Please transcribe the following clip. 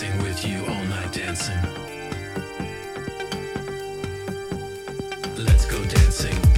dancing with you all night dancing. Let's go dancing.